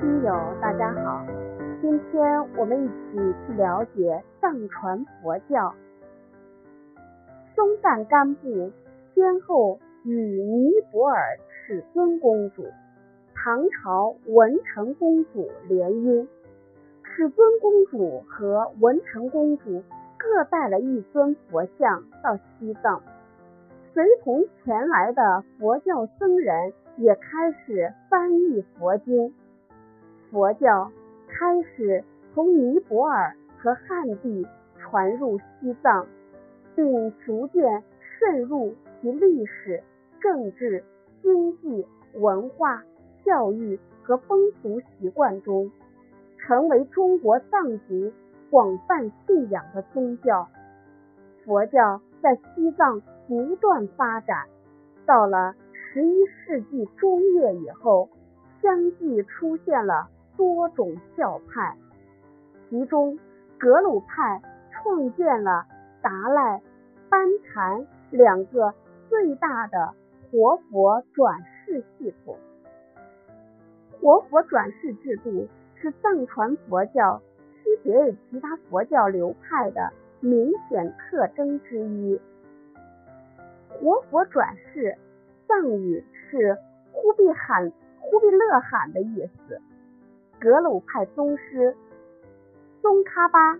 亲友，大家好，今天我们一起去了解藏传佛教。松赞干布先后与尼泊尔尺尊公主、唐朝文成公主联姻，尺尊公主和文成公主各带了一尊佛像到西藏，随同前来的佛教僧人也开始翻译佛经。佛教开始从尼泊尔和汉地传入西藏，并逐渐渗入其历史、政治、经济、文化、教育和风俗习惯中，成为中国藏族广泛信仰的宗教。佛教在西藏不断发展，到了十一世纪中叶以后，相继出现了。多种教派，其中格鲁派创建了达赖、班禅两个最大的活佛转世系统。活佛转世制度是藏传佛教区别于其他佛教流派的明显特征之一。活佛转世，藏语是忽必罕、忽必勒罕的意思。格鲁派宗师宗喀巴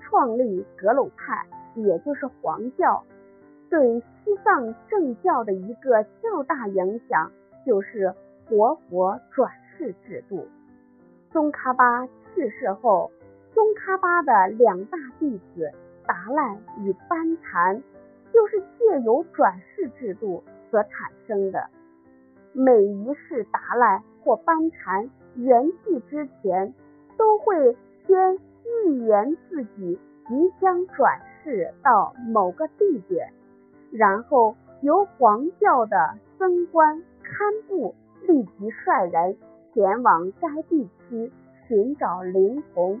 创立格鲁派，也就是黄教。对西藏政教的一个较大影响，就是活佛转世制度。宗喀巴去世后，宗喀巴的两大弟子达赖与班禅，就是借由转世制度所产生的。每一世达赖或班禅。圆寂之前，都会先预言自己即将转世到某个地点，然后由黄教的僧官堪布立即率人前往该地区寻找灵童。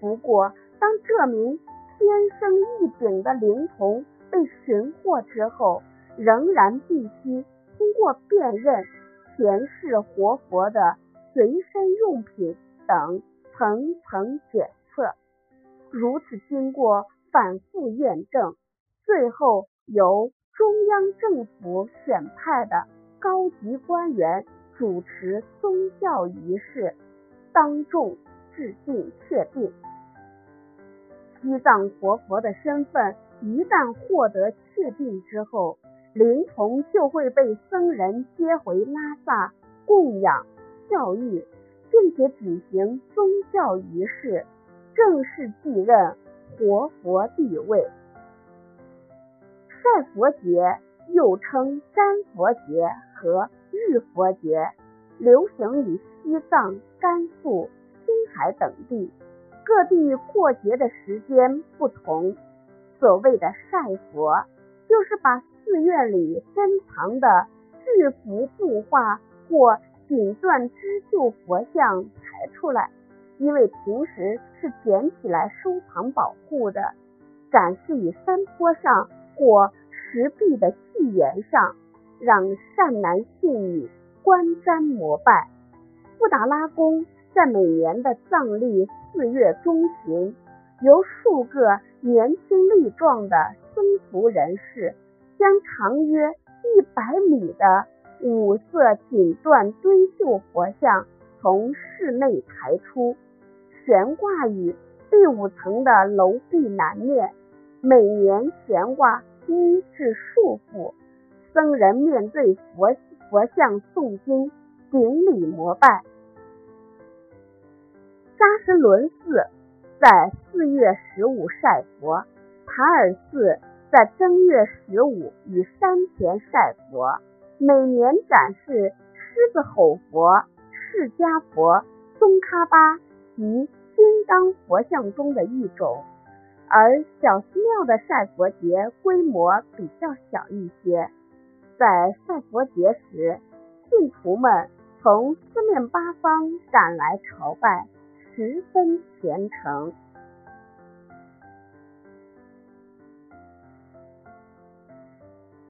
不过，当这名天生异禀的灵童被寻获之后，仍然必须通过辨认前世活佛的。随身用品等层层检测，如此经过反复验证，最后由中央政府选派的高级官员主持宗教仪式，当众制定确定。西藏活佛的身份一旦获得确定之后，灵童就会被僧人接回拉萨供养。教育，并且举行宗教仪式，正式继任活佛地位。晒佛节又称瞻佛节和浴佛节，流行于西藏、甘肃、青海等地。各地过节的时间不同。所谓的晒佛，就是把寺院里珍藏的巨幅布画或锦缎织绣佛像抬出来，因为平时是捡起来收藏保护的，展示于山坡上或石壁的祭岩上，让善男信女观瞻膜拜。布达拉宫在每年的藏历四月中旬，由数个年轻力壮的僧俗人士，将长约一百米的。五色锦缎堆绣佛像从室内抬出，悬挂于第五层的楼壁南面，每年悬挂一至数幅。僧人面对佛佛像诵经、顶礼膜拜。扎什伦寺在四月十五晒佛，塔尔寺在正月十五与山前晒佛。每年展示狮子吼佛、释迦佛、宗喀巴及金刚佛像中的一种，而小寺庙的晒佛节规模比较小一些。在晒佛节时，信徒们从四面八方赶来朝拜，十分虔诚。